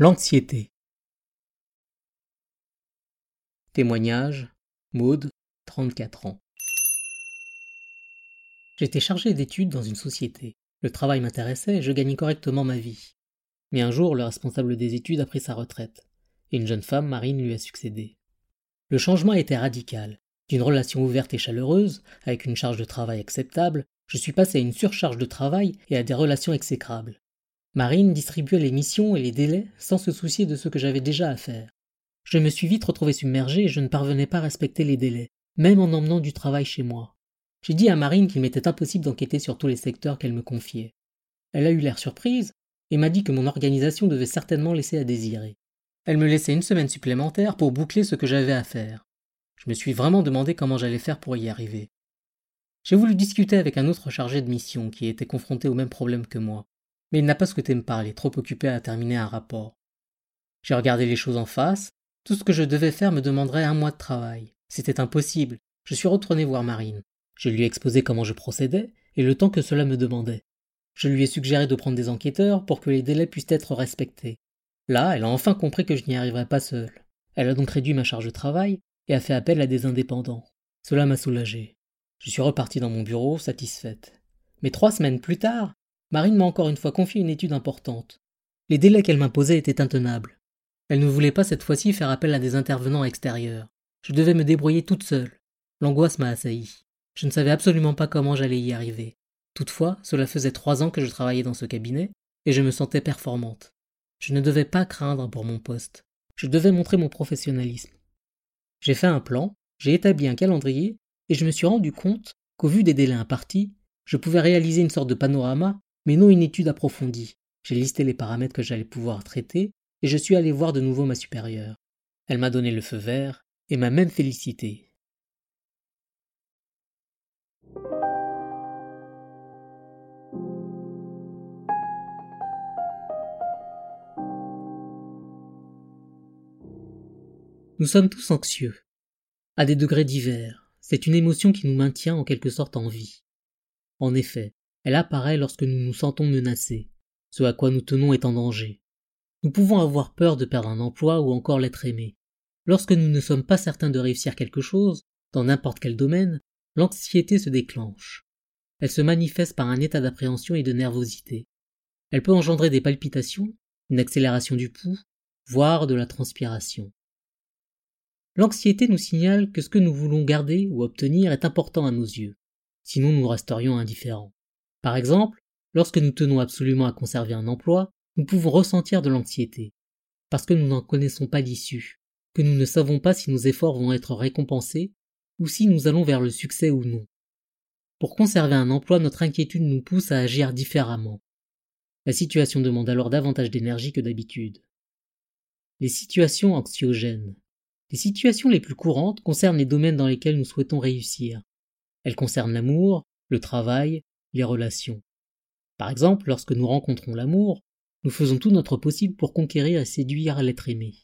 L'anxiété. Témoignage Maude, 34 ans. J'étais chargé d'études dans une société. Le travail m'intéressait et je gagnais correctement ma vie. Mais un jour, le responsable des études a pris sa retraite, et une jeune femme, Marine, lui a succédé. Le changement était radical. D'une relation ouverte et chaleureuse, avec une charge de travail acceptable, je suis passé à une surcharge de travail et à des relations exécrables. Marine distribuait les missions et les délais sans se soucier de ce que j'avais déjà à faire. Je me suis vite retrouvé submergé et je ne parvenais pas à respecter les délais, même en emmenant du travail chez moi. J'ai dit à Marine qu'il m'était impossible d'enquêter sur tous les secteurs qu'elle me confiait. Elle a eu l'air surprise et m'a dit que mon organisation devait certainement laisser à désirer. Elle me laissait une semaine supplémentaire pour boucler ce que j'avais à faire. Je me suis vraiment demandé comment j'allais faire pour y arriver. J'ai voulu discuter avec un autre chargé de mission qui était confronté au même problème que moi mais il n'a pas souhaité me parler, trop occupé à terminer un rapport. J'ai regardé les choses en face, tout ce que je devais faire me demanderait un mois de travail. C'était impossible. Je suis retourné voir Marine. Je lui ai exposé comment je procédais et le temps que cela me demandait. Je lui ai suggéré de prendre des enquêteurs pour que les délais puissent être respectés. Là, elle a enfin compris que je n'y arriverais pas seul. Elle a donc réduit ma charge de travail et a fait appel à des indépendants. Cela m'a soulagé. Je suis reparti dans mon bureau, satisfaite. Mais trois semaines plus tard, Marine m'a encore une fois confié une étude importante. Les délais qu'elle m'imposait étaient intenables. Elle ne voulait pas cette fois-ci faire appel à des intervenants extérieurs. Je devais me débrouiller toute seule. L'angoisse m'a assailli. Je ne savais absolument pas comment j'allais y arriver. Toutefois, cela faisait trois ans que je travaillais dans ce cabinet, et je me sentais performante. Je ne devais pas craindre pour mon poste. Je devais montrer mon professionnalisme. J'ai fait un plan, j'ai établi un calendrier, et je me suis rendu compte qu'au vu des délais impartis, je pouvais réaliser une sorte de panorama mais non une étude approfondie. J'ai listé les paramètres que j'allais pouvoir traiter, et je suis allé voir de nouveau ma supérieure. Elle m'a donné le feu vert, et m'a même félicité. Nous sommes tous anxieux, à des degrés divers. C'est une émotion qui nous maintient en quelque sorte en vie. En effet, elle apparaît lorsque nous nous sentons menacés. Ce à quoi nous tenons est en danger. Nous pouvons avoir peur de perdre un emploi ou encore l'être aimé. Lorsque nous ne sommes pas certains de réussir quelque chose, dans n'importe quel domaine, l'anxiété se déclenche. Elle se manifeste par un état d'appréhension et de nervosité. Elle peut engendrer des palpitations, une accélération du pouls, voire de la transpiration. L'anxiété nous signale que ce que nous voulons garder ou obtenir est important à nos yeux, sinon nous resterions indifférents. Par exemple, lorsque nous tenons absolument à conserver un emploi, nous pouvons ressentir de l'anxiété, parce que nous n'en connaissons pas l'issue, que nous ne savons pas si nos efforts vont être récompensés, ou si nous allons vers le succès ou non. Pour conserver un emploi, notre inquiétude nous pousse à agir différemment. La situation demande alors davantage d'énergie que d'habitude. Les situations anxiogènes. Les situations les plus courantes concernent les domaines dans lesquels nous souhaitons réussir. Elles concernent l'amour, le travail, les relations. Par exemple, lorsque nous rencontrons l'amour, nous faisons tout notre possible pour conquérir et séduire l'être aimé.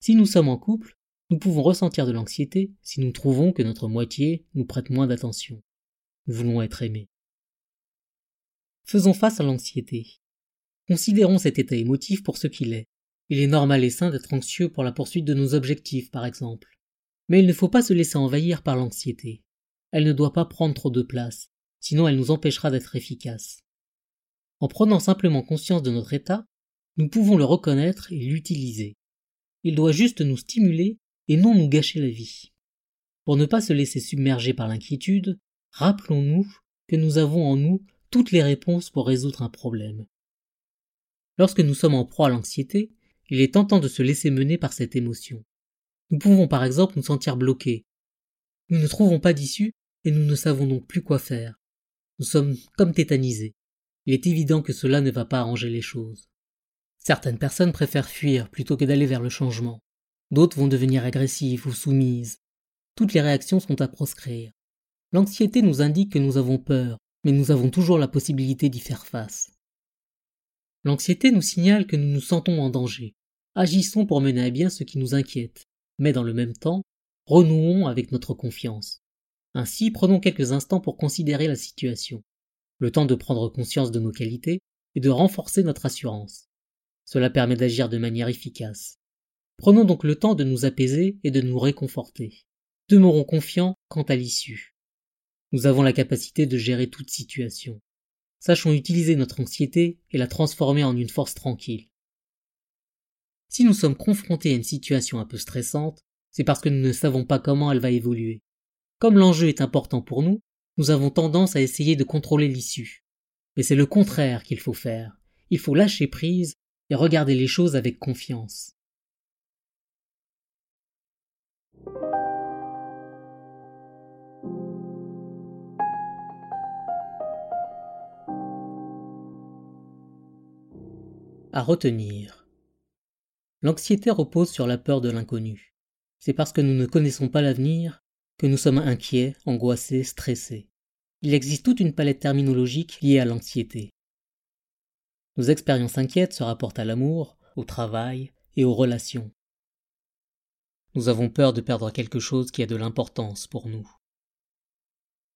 Si nous sommes en couple, nous pouvons ressentir de l'anxiété si nous trouvons que notre moitié nous prête moins d'attention. Nous voulons être aimés. Faisons face à l'anxiété. Considérons cet état émotif pour ce qu'il est. Il est normal et sain d'être anxieux pour la poursuite de nos objectifs, par exemple. Mais il ne faut pas se laisser envahir par l'anxiété. Elle ne doit pas prendre trop de place, sinon elle nous empêchera d'être efficaces. En prenant simplement conscience de notre état, nous pouvons le reconnaître et l'utiliser. Il doit juste nous stimuler et non nous gâcher la vie. Pour ne pas se laisser submerger par l'inquiétude, rappelons-nous que nous avons en nous toutes les réponses pour résoudre un problème. Lorsque nous sommes en proie à l'anxiété, il est tentant de se laisser mener par cette émotion. Nous pouvons par exemple nous sentir bloqués. Nous ne trouvons pas d'issue et nous ne savons donc plus quoi faire. Nous sommes comme tétanisés. Il est évident que cela ne va pas arranger les choses. Certaines personnes préfèrent fuir plutôt que d'aller vers le changement. D'autres vont devenir agressives ou soumises. Toutes les réactions sont à proscrire. L'anxiété nous indique que nous avons peur, mais nous avons toujours la possibilité d'y faire face. L'anxiété nous signale que nous nous sentons en danger. Agissons pour mener à bien ce qui nous inquiète, mais dans le même temps, renouons avec notre confiance. Ainsi, prenons quelques instants pour considérer la situation, le temps de prendre conscience de nos qualités et de renforcer notre assurance. Cela permet d'agir de manière efficace. Prenons donc le temps de nous apaiser et de nous réconforter. Demeurons confiants quant à l'issue. Nous avons la capacité de gérer toute situation. Sachons utiliser notre anxiété et la transformer en une force tranquille. Si nous sommes confrontés à une situation un peu stressante, c'est parce que nous ne savons pas comment elle va évoluer. Comme l'enjeu est important pour nous, nous avons tendance à essayer de contrôler l'issue. Mais c'est le contraire qu'il faut faire. Il faut lâcher prise et regarder les choses avec confiance. À retenir. L'anxiété repose sur la peur de l'inconnu. C'est parce que nous ne connaissons pas l'avenir que nous sommes inquiets, angoissés, stressés. Il existe toute une palette terminologique liée à l'anxiété. Nos expériences inquiètes se rapportent à l'amour, au travail et aux relations. Nous avons peur de perdre quelque chose qui a de l'importance pour nous.